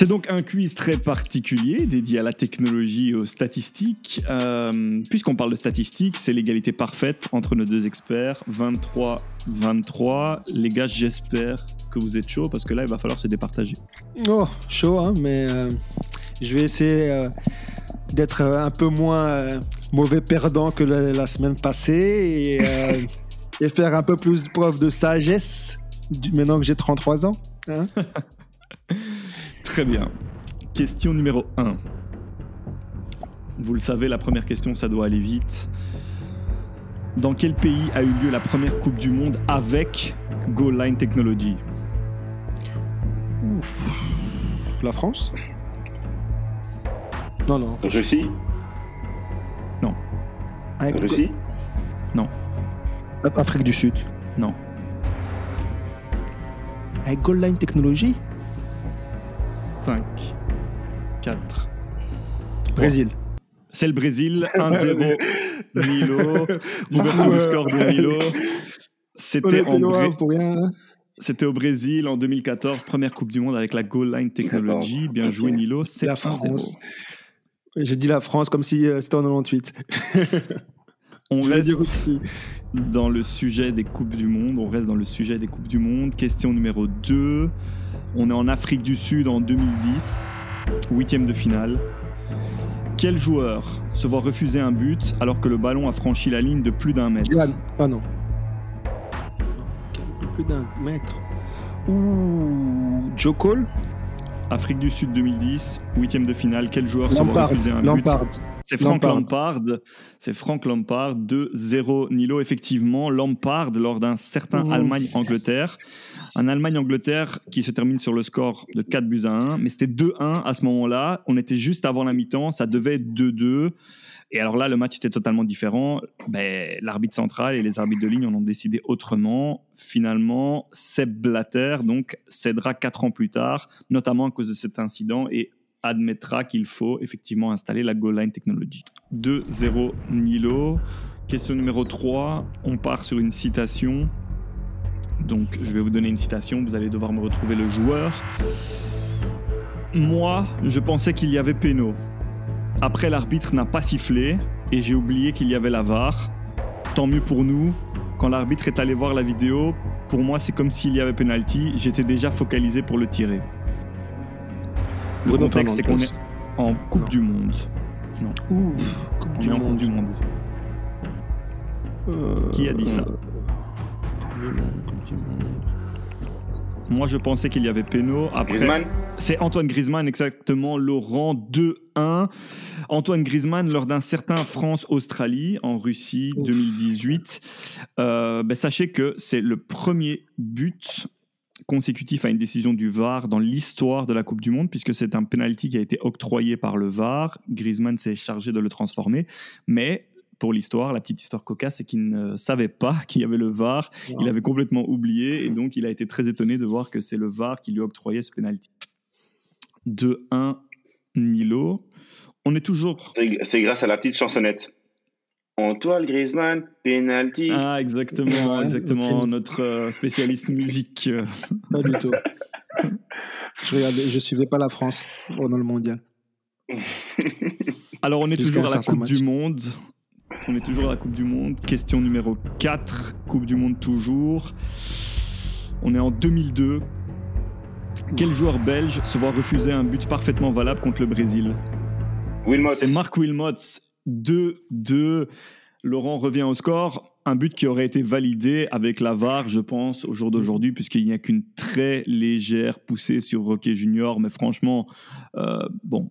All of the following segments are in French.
C'est donc un quiz très particulier dédié à la technologie et aux statistiques. Euh, Puisqu'on parle de statistiques, c'est l'égalité parfaite entre nos deux experts. 23-23. Les gars, j'espère que vous êtes chaud parce que là, il va falloir se départager. Oh, chaud, hein, mais euh, je vais essayer euh, d'être un peu moins mauvais perdant que la, la semaine passée et, et faire un peu plus preuve de sagesse du- maintenant que j'ai 33 ans. hein. Très bien. Question numéro 1. Vous le savez, la première question, ça doit aller vite. Dans quel pays a eu lieu la première Coupe du Monde avec Goal Line Technology? La France? Non, non. Russie? Avec- Russie? Afrique du Sud? Non. Avec Gold Line Technology? 5, 4. Brésil. C'est le Brésil, 1-0 Milo. Ouverture du score de Milo. On C'était était en loin Bré- pour rien. hein. C'était au Brésil en 2014, première Coupe du Monde avec la Goal Line Technology. Bien joué Ok. Nilo, c'est La France. J'ai dit la France comme si euh, c'était en 98. On Je reste dire aussi. dans le sujet des Coupes du Monde. On reste dans le sujet des Coupes du Monde. Question numéro 2. On est en Afrique du Sud en 2010, huitième de finale. Quel joueur se voit refuser un but alors que le ballon a franchi la ligne de plus d'un mètre Yann. Ah non. Plus d'un mètre. Ouh. Joe Cole? Afrique du Sud 2010, huitième de finale. Quel joueur se voit refuser un but Lampard. C'est Frank Lampard. C'est Frank Lampard 2-0 Nilo. Effectivement, Lampard lors d'un certain. Allemagne-Angleterre. Un Allemagne-Angleterre qui se termine sur le score de 4 buts à 1. Mais c'était 2-1 à ce moment-là. On était juste avant la mi-temps. Ça devait être 2-2. Et alors là, le match était totalement différent. Ben, L'arbitre central et les arbitres de ligne en ont décidé autrement. Finalement, Seb Blatter donc, cédera 4 ans plus tard, notamment à cause de cet incident. Et admettra qu'il faut effectivement installer la Goal Line Technology. 2-0 Nilo. Question numéro 3, on part sur une citation. Donc je vais vous donner une citation, vous allez devoir me retrouver le joueur. Moi, je pensais qu'il y avait péno. Après, l'arbitre n'a pas sifflé et j'ai oublié qu'il y avait la VAR. Tant mieux pour nous. Quand l'arbitre est allé voir la vidéo, pour moi, c'est comme s'il y avait penalty. J'étais déjà focalisé pour le tirer. Le Bruno contexte, c'est qu'on est en Coupe Non. du Monde. Ouh. Coupe On du est en Monde. Coupe du Monde. Euh, Qui a dit ça Coupe du Monde, Coupe du Monde. Moi, je pensais qu'il y avait péno. Après, Griezmann c'est Antoine Griezmann, exactement. Laurent 2-1. Antoine Griezmann, lors d'un certain France-Australie en Russie Ouf. 2018. Euh, ben, sachez que c'est le premier but consécutif à une décision du VAR dans l'histoire de la Coupe du Monde, puisque c'est un penalty qui a été octroyé par le VAR. Griezmann s'est chargé de le transformer. Mais pour l'histoire, la petite histoire cocasse, c'est qu'il ne savait pas qu'il y avait le VAR. Il avait complètement oublié et donc il a été très étonné de voir que c'est le VAR qui lui a octroyé ce penalty. 2-1 Nilo. On est toujours. C'est grâce à la petite chansonnette. Antoine Griezmann, penalty. Ah, exactement, Ouais, exactement. Notre euh, spécialiste musique. euh, Pas du tout. je regardais, je suivais pas la France pendant le mondial. Alors, on est Jusqu'à toujours à la Coupe match. du Monde. On est toujours à la Coupe du Monde. Question numéro 4. Coupe du Monde toujours. On est en 2002. Quel joueur belge se voit refuser un but parfaitement valable contre le Brésil? C'est Marc Wilmots, 2-2. Laurent revient au score. Un but qui aurait été validé avec la VAR, je pense, au jour d'aujourd'hui, puisqu'il n'y a qu'une très légère poussée sur Roquet Junior. Mais franchement, euh, bon,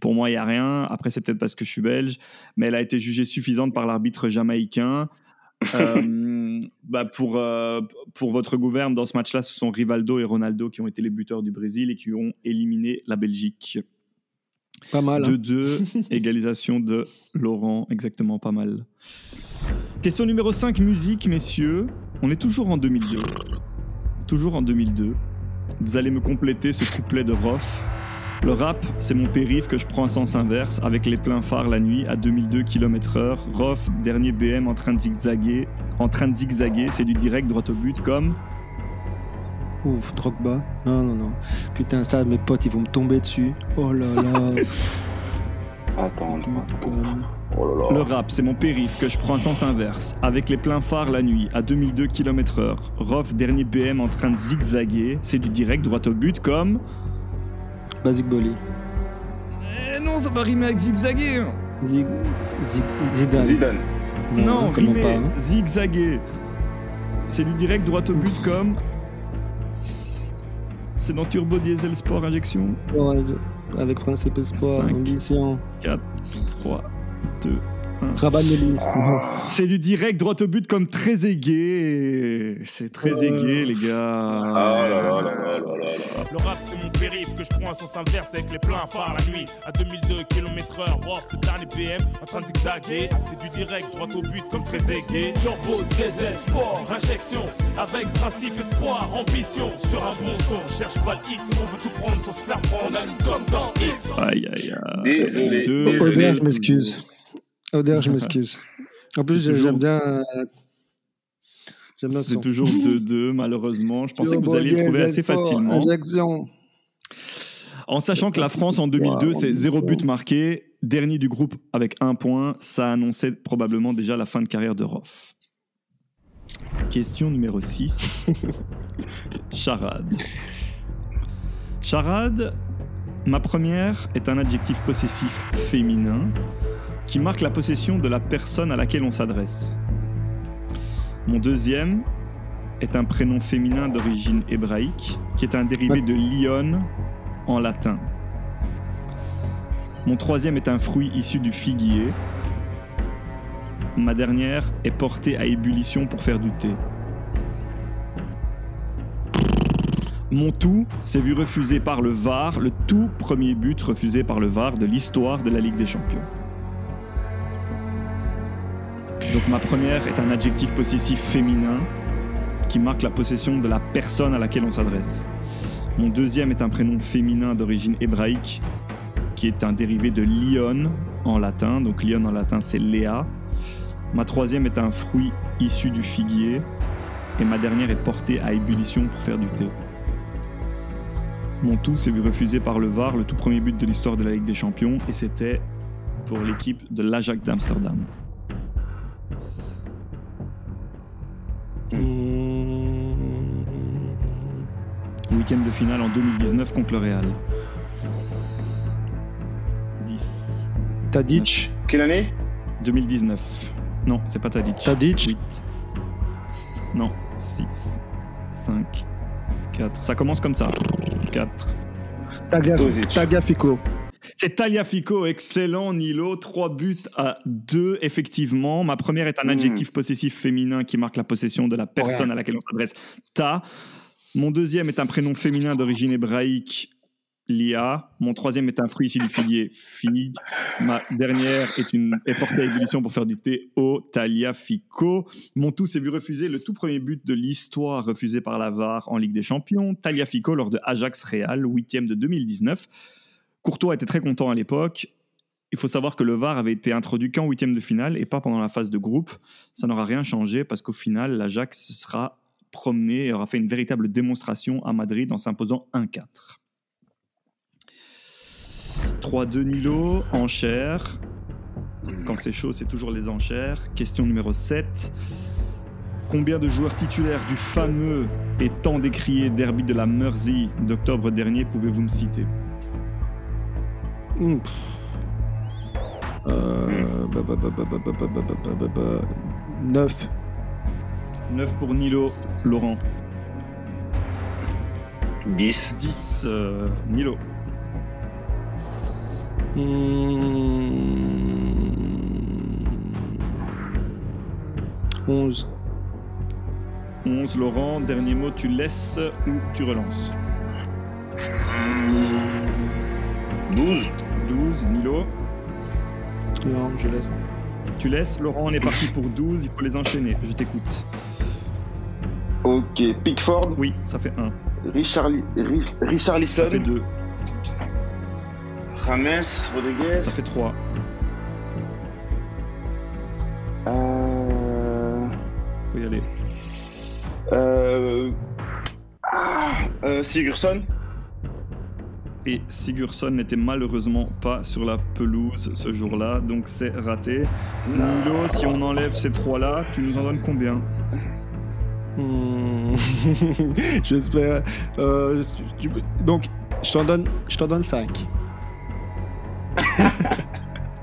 pour moi, il n'y a rien. Après, c'est peut-être parce que je suis belge. Mais elle a été jugée suffisante par l'arbitre jamaïcain. Euh, bah pour, euh, pour votre gouverne, dans ce match-là, ce sont Rivaldo et Ronaldo qui ont été les buteurs du Brésil et qui ont éliminé la Belgique. Pas mal. hein. 2-2, égalisation de Laurent, exactement pas mal. Question numéro 5, musique, messieurs. On est toujours en 2002. Toujours en 2002. Vous allez me compléter ce couplet de Roth. Le rap, c'est mon périph' que je prends en sens inverse avec les pleins phares la nuit à 2002 km/h. Roth, dernier BM en train de zigzaguer. En train de zigzaguer, c'est du direct droit au but comme Ouf, Drogba. Non, non, non. Putain, ça, mes potes, ils vont me tomber dessus. Oh là là. Attends, Comme- Oh là Le rap, c'est mon périph' que je prends en sens inverse, avec les pleins phares la nuit, à 2002 km/h. Rof, dernier BM en train de zigzaguer, c'est du direct droit au but comme. Basic Bolly. Eh non, ça va rimer avec zigzaguer Zig... Zig... Zidane. Zidane. Non, comment rimer, pas. hein. zigzaguer. C'est du direct droit au but comme. C'est dans Turbo Diesel Sport Injection. Ouais, Avec Principe Espoir, Cinq. Ambition. 4, 3, 2. Rabanelli. Ah. C'est du direct droit au but comme très aigué. C'est très Ouais. aigué, les gars. Ah là là là là là. Le rap c'est mon périph' que je prends à sens inverse avec les pleins phares la nuit à 2002 km heure off le dernier BM en train de zigzaguer c'est du direct droit au but comme très aigué Turbo, diesel, sport, injection avec principe, espoir, ambition sur un bon son, cherche pas le hit on veut tout prendre sans se faire prendre un hit comme dans hit Aïe, aïe, aïe. Désolé, désolé. Oder, je m'excuse. Oder, je m'excuse. En plus, j'aime bien. C'est toujours 2-2, malheureusement. Je pensais que vous alliez le trouver assez facilement. En sachant que la France en 2002, c'est zéro but marqué, dernier du groupe avec un point, ça annonçait probablement déjà la fin de carrière de Roff. Question numéro 6. Charade. Charade, ma première est un adjectif possessif féminin qui marque la possession de la personne à laquelle on s'adresse. Mon deuxième est un prénom féminin d'origine hébraïque qui est un dérivé de lion en latin. Mon troisième est un fruit issu du figuier. Ma dernière est portée à ébullition pour faire du thé. Mon tout s'est vu refusé par le VAR, le tout premier but refusé par le VAR de l'histoire de la Ligue des Champions. Donc ma première est un adjectif possessif féminin qui marque la possession de la personne à laquelle on s'adresse. Mon deuxième est un prénom féminin d'origine hébraïque qui est un dérivé de lion en latin. Donc lion en latin c'est Léa. Ma troisième est un fruit issu du figuier. Et ma dernière est portée à ébullition pour faire du thé. Mon tout s'est vu refusé par le VAR, le tout premier but de l'histoire de la Ligue des Champions, et c'était pour l'équipe de l'Ajax d'Amsterdam. Mmh. Huitième de finale en 2019 contre le Real. 10. Tadic. Quelle année? 2019. Non, c'est pas Tadic. Tadic. 8. Non, 6, 5, 4. Ça commence comme ça. 4. Taga- Tozic. Tagliafico. C'est Taliafico, excellent Nilo, 3 buts à 2 effectivement. Ma première est un Mm. adjectif possessif féminin qui marque la possession de la personne à laquelle on s'adresse, ta. Mon deuxième est un prénom féminin d'origine hébraïque, Lia. Mon troisième est un fruit issu du figuier, figue. Ma dernière est, une, est portée à ébullition pour faire du thé, au Taliafico. Mon tout s'est vu refuser le tout premier but de l'histoire refusé par la VAR en Ligue des Champions, Taliafico lors de Ajax Real, huitième de 2019. Courtois était très content à l'époque. Il faut savoir que le VAR avait été introduit qu'en huitième de finale et pas pendant la phase de groupe. Ça n'aura rien changé parce qu'au final, l'Ajax sera promené et aura fait une véritable démonstration à Madrid en s'imposant 1-4. 3-2 Nilo, enchères. Quand c'est chaud, c'est toujours les enchères. Question numéro 7. Combien de joueurs titulaires du fameux et tant décrié derby de la Mersey d'octobre dernier pouvez-vous me citer? 9. 9 pour Nilo, Laurent. 10. 10, euh, Nilo. Mmh. 11. 11, Laurent. Dernier mot, tu laisses ou tu relances mmh. 12. 12, Nilo. Non, je laisse. Tu laisses, Laurent, on est parti pour 12, il faut les enchaîner. Je t'écoute. Ok. Pickford. Oui, ça fait 1. Richard, Rich- Richarlison. Ça fait 2. James Rodriguez. Ça fait 3. Euh... Faut y aller. Euh... Ah euh, Sigurdsson Et Sigurdsson n'était malheureusement pas sur la pelouse ce jour-là, donc c'est raté. Nilo, si on enlève ces trois-là, tu nous en donnes combien? Hmm. J'espère. euh, donc, je t'en donne, je t'en donne 5.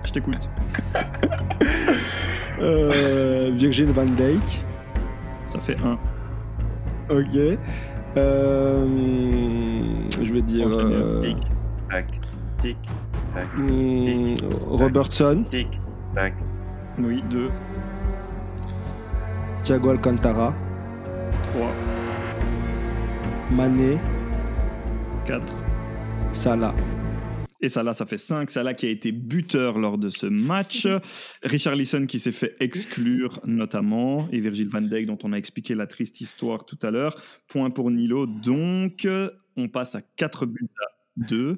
Je t'écoute. Euh, Virgin Van Dijk. Ça fait 1. Ok. Euh, je vais dire. Euh, Tic, tac, tic, tac, hmm, Robertson, tic, tac. Oui, 2, Thiago Alcantara, 3, Mané, 4. Salah. Et Salah, ça fait 5. Salah qui a été buteur lors de ce match. Richard Lisson qui s'est fait exclure notamment. Et Virgil van Dijk dont on a expliqué la triste histoire tout à l'heure. Point pour Nilo. Donc, on passe à 4 buts à 2.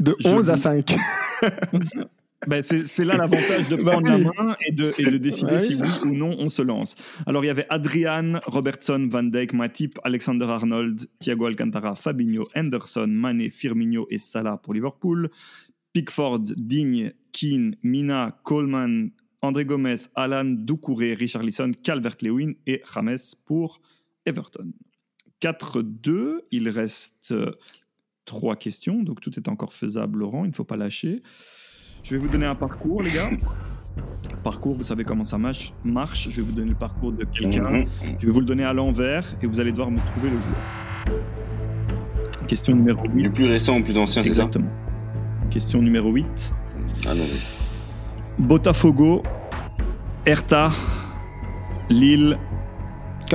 De Je 11 à vous- 5. Ben, c'est là l'avantage de Bah prendre la main et de, et de décider Ouais. si oui ou non on se lance. Alors il y avait Adrian, Robertson, Van Dijk, Matip, Alexander Arnold, Thiago Alcantara, Fabinho, Henderson, Mané, Firmino et Salah pour Liverpool. Pickford, Digne, Keane, Mina, Coleman, André Gomez, Alan, Doucouré, Richarlison, Calvert-Lewin et James pour Everton. 4-2, il reste euh, trois questions, donc tout est encore faisable, Laurent, il ne faut pas lâcher. Je vais vous donner un parcours, les gars. Parcours, vous savez comment ça marche. marche. Je vais vous donner le parcours de quelqu'un. Mhm. Je vais vous le donner à l'envers et vous allez devoir me trouver le joueur. Question numéro 8. Du plus récent au plus ancien, c'est ça Exactement. Question numéro 8. Ah non, oui. Botafogo, Hertha, Lille.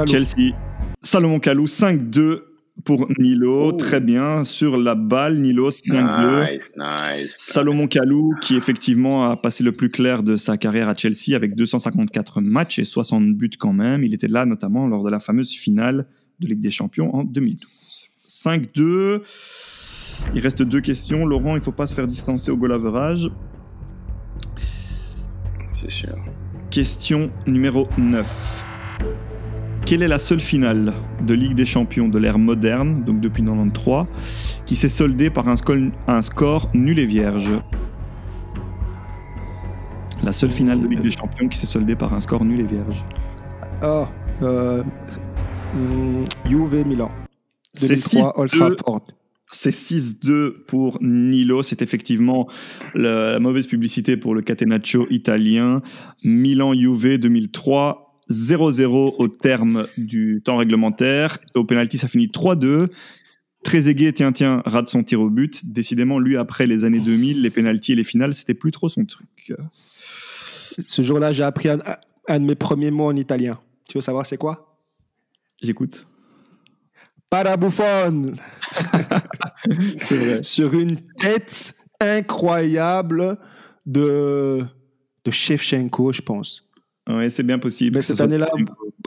Chelsea, Salomon Kalou, 5-2 pour Nilo. Oh. Très bien. Sur la balle, Nilo, 5-2. Nice, nice. Salomon Kalou, qui effectivement a passé le plus clair de sa carrière à Chelsea avec 254 matchs et 60 buts quand même. Il était là notamment lors de la fameuse finale de Ligue des Champions en 2012. 5-2. Il reste deux questions. Laurent, il ne faut pas se faire distancer au goal average. C'est sûr. Question numéro 9. Quelle est la seule finale de Ligue des Champions de l'ère moderne, donc depuis 93, qui s'est soldée par un score, un score nul et vierge? La seule finale de Ligue des Champions qui s'est soldée par un score nul et vierge. Ah, euh, hmm, Juve Milan. C'est 2003, Old 6-2. Trafford. C'est 6-2 pour Nilo. C'est effectivement la, la mauvaise publicité pour le Catenaccio italien. Milan-Juve 2003. 0-0 au terme du temps réglementaire. Au penalty, ça finit 3-2. Trezeguet, tiens, tiens, rate son tir au but. Décidément, lui, après les années 2000, les pénalties et les finales, c'était plus trop son truc. Ce jour-là, j'ai appris un, un de mes premiers mots en italien. Tu veux savoir c'est quoi? J'écoute. Parabuffon. Sur une tête incroyable de, de Shevchenko, je pense. Ouais, c'est bien possible. Mais cette année-là,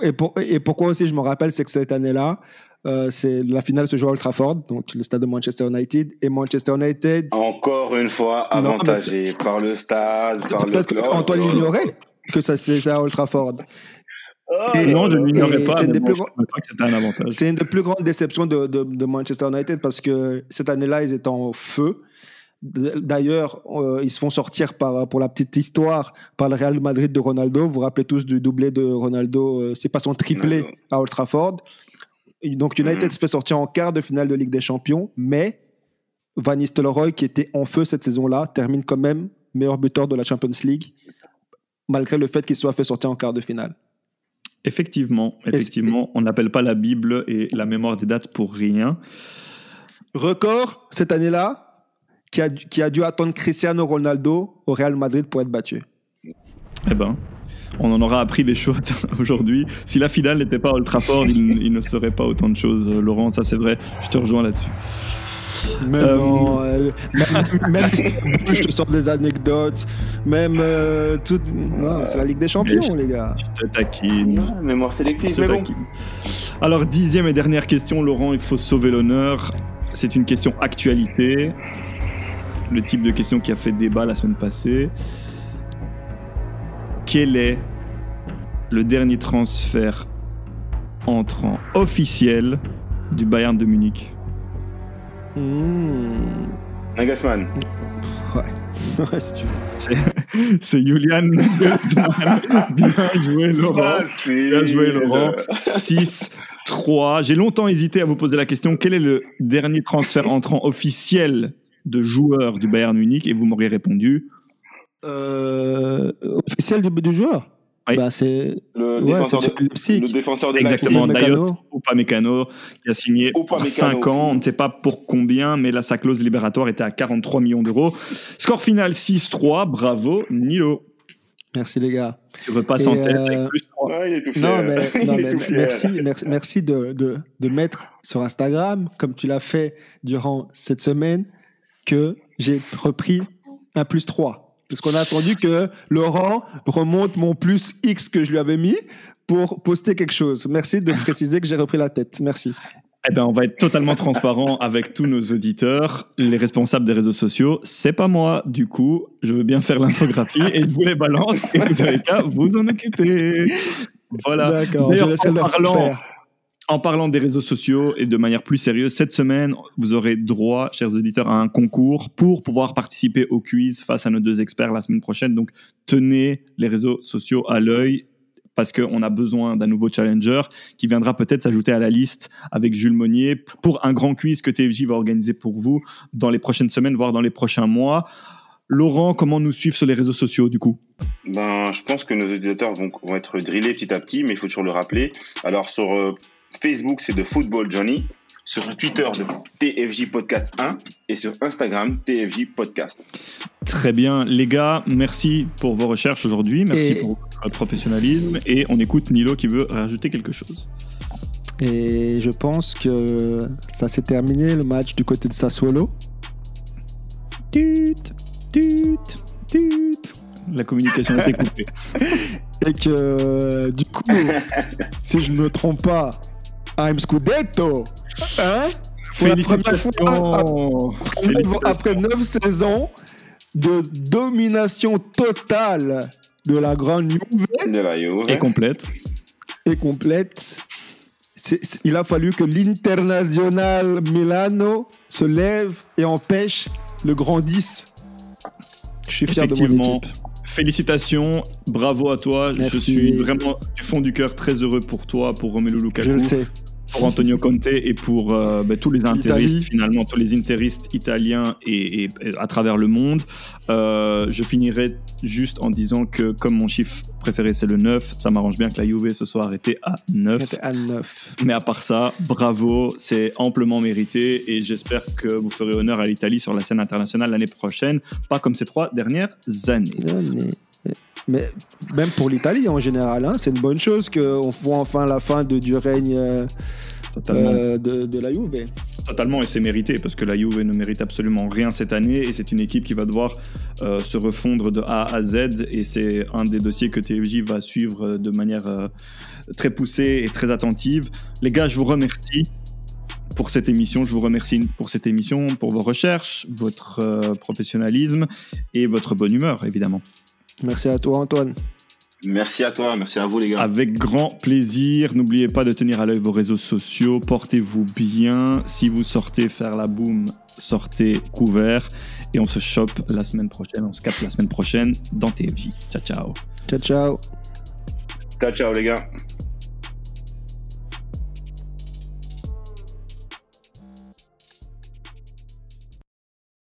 et, pour- et pourquoi aussi je me rappelle, c'est que cette année-là, euh, c'est la finale se joue à Old Trafford, donc le stade de Manchester United. Et Manchester United, Encore une fois, Non, mais- avantagé par le stade, par le peut-être club. qu'Antoine Oh, ignorait que ça c'était à Old Trafford. oh, Et non, je ne l'ignorais Et pas. c'est bon, plus je grands- savais pas que c'était un avantage. C'est une des plus grandes déceptions de, de- de Manchester United parce que cette année-là, ils étaient en feu. D'ailleurs, euh, ils se font sortir par, pour la petite histoire par le Real Madrid de Ronaldo. Vous vous rappelez tous du doublé de Ronaldo, euh, c'est pas son triplé Ronaldo. à Old Trafford. Et donc United Mhm. se fait sortir en quart de finale de Ligue des Champions, mais Van Nistelrooy, qui était en feu cette saison-là, termine quand même meilleur buteur de la Champions League, malgré le fait qu'il soit fait sortir en quart de finale. Effectivement, effectivement, on n'appelle pas la Bible et la mémoire des dates pour rien. Record cette année-là, qui a, qui a dû attendre Cristiano Ronaldo au Real Madrid pour être battu. Eh ben, on en aura appris des choses aujourd'hui. Si la finale n'était pas Old Trafford, il, il ne serait pas autant de choses, euh, Laurent, ça c'est vrai. Je te rejoins là-dessus. Mais Euh, non, euh, même, même Istanbul, je te sors des anecdotes, même euh, tout. c'est la Ligue des Champions, les gars. Je te taquine. Ouais, mémoire sélective, mais bon. Alors, dixième et dernière question, Laurent, il faut sauver l'honneur. C'est une question actualité. Le type de question qui a fait débat la semaine passée. Quel est le dernier transfert entrant officiel du Bayern de Munich? Hmm. Nagelsmann. Ouais, si tu veux. C'est Julian. Bien joué, Laurent. Facile. Bien joué, Laurent. 6-3. J'ai longtemps hésité à vous poser la question quel est le dernier transfert entrant officiel de joueur du Bayern Munich Et vous m'auriez répondu Euh, officiel du, du joueur Oui. bah, C'est Le, ouais, défenseur c'est de, Leipzig. le défenseur de exactement Mécano. Dayot Upamecano qui a signé pour Upamecano. 5 ans. On ne sait pas pour combien, mais là, sa clause libératoire était à 43 millions d'euros. Score final 6-3. Bravo, Nilo. Merci les gars. Tu repasses en tête euh, avec plus 3. Leipzig. Ouais, il est tout fier. Non, mais, non, tout merci, merci, merci de, de, de mettre sur Instagram, comme tu l'as fait durant cette semaine, que j'ai repris un plus 3. Parce qu'on a attendu que Laurent remonte mon plus X que je lui avais mis pour poster quelque chose. Merci de préciser que j'ai repris la tête. Merci. Eh ben, on va être totalement transparent avec tous nos auditeurs, les responsables des réseaux sociaux. C'est pas moi, du coup, je veux bien faire l'infographie et je vous les balance et vous avez qu'à vous en occuper. Voilà. D'accord, je laisse en le parlant- faire. En parlant des réseaux sociaux et de manière plus sérieuse, cette semaine, vous aurez droit, chers auditeurs, à un concours pour pouvoir participer au quiz face à nos deux experts la semaine prochaine. Donc, tenez les réseaux sociaux à l'œil parce qu'on a besoin d'un nouveau challenger qui viendra peut-être s'ajouter à la liste avec Jules Monnier pour un grand quiz que TFJ va organiser pour vous dans les prochaines semaines, voire dans les prochains mois. Laurent, comment nous suivre sur les réseaux sociaux du coup? Ben, je pense que nos auditeurs vont, vont être drillés petit à petit, mais il faut toujours le rappeler. Alors, sur euh, Facebook, c'est de Football Johnny. Sur Twitter, de TFJ Podcast 1. Et sur Instagram, TFJ Podcast. Très bien, les gars, merci pour vos recherches aujourd'hui, merci Et- pour votre professionnalisme et on écoute Nilo qui veut rajouter quelque chose. Et je pense que ça s'est terminé le match du côté de Sassuolo. Tut, tut, tut. La communication a été coupée. Et que du coup, si je ne me trompe pas, I'm Scudetto. Hein? Pour la première fois, Félicitations. Après 9 saisons de domination totale de la grande Juve De la Juve. Et complète. et complète, il a fallu que l'Internazionale Milano se lève et empêche le grand 10. Je suis fier de mon équipe. Félicitations, bravo à toi. Je suis vraiment du fond du cœur très heureux pour toi, pour Romelu Je Lukaku, le sais. Pour Antonio Conte et pour euh, ben, tous les interistes, finalement, tous les interistes italiens et, et- et à travers le monde. Euh, je finirai juste en disant que comme mon chiffre préféré c'est le 9, ça m'arrange bien que la Juve se soit arrêtée à 9. C'était à 9. Mais à part ça, bravo, c'est amplement mérité et j'espère que vous ferez honneur à l'Italie sur la scène internationale l'année prochaine, pas comme ces trois dernières années. Mais même pour l'Italie en général, hein, c'est une bonne chose qu'on voit enfin la fin de, du règne euh, euh, de, de la Juve. Totalement, et c'est mérité, parce que la Juve ne mérite absolument rien cette année, et c'est une équipe qui va devoir euh, se refondre de A à Z, et c'est un des dossiers que TFJ va suivre de manière euh, très poussée et très attentive. Les gars, je vous remercie pour cette émission, je vous remercie pour cette émission, pour vos recherches, votre euh, professionnalisme et votre bonne humeur, évidemment. Merci à toi Antoine. Merci à toi, merci à vous les gars. Avec grand plaisir. N'oubliez pas de tenir à l'œil vos réseaux sociaux. Portez-vous bien. Si vous sortez faire la boum, sortez couvert. Et on se chope la semaine prochaine. On se capte la semaine prochaine dans TFJ. Ciao, ciao. Ciao ciao. Ciao, ciao les gars.